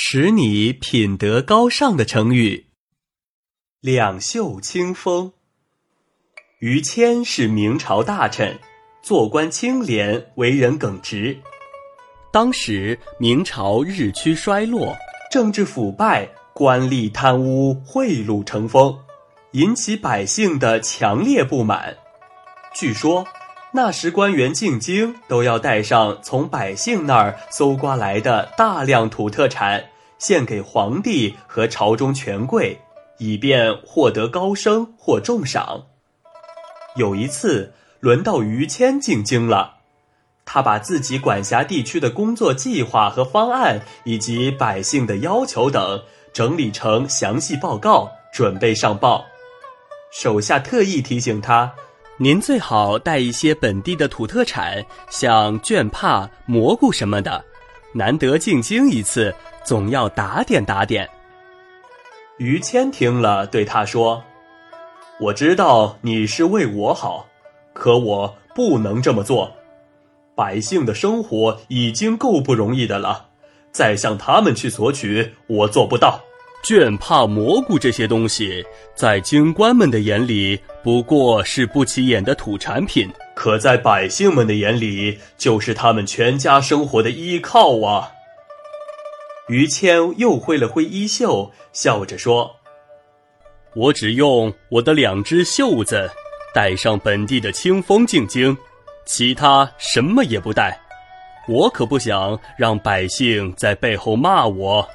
使你品德高尚的成语。两袖清风。于谦是明朝大臣，做官清廉，为人耿直。当时明朝日趋衰落，政治腐败，官吏贪污，贿赂成风，引起百姓的强烈不满。据说。那时官员进京都要带上从百姓那儿搜刮来的大量土特产，献给皇帝和朝中权贵，以便获得高升或重赏。有一次轮到于谦进京了，他把自己管辖地区的工作计划和方案，以及百姓的要求等整理成详细报告，准备上报。手下特意提醒他。您最好带一些本地的土特产，像绢帕、蘑菇什么的。难得进京一次，总要打点打点。于谦听了，对他说：“我知道你是为我好，可我不能这么做。百姓的生活已经够不容易的了，再向他们去索取，我做不到。”绢帕、蘑菇这些东西，在京官们的眼里不过是不起眼的土产品，可在百姓们的眼里，就是他们全家生活的依靠啊！于谦又挥了挥衣袖，笑着说：“我只用我的两只袖子，带上本地的清风进京，其他什么也不带。我可不想让百姓在背后骂我。”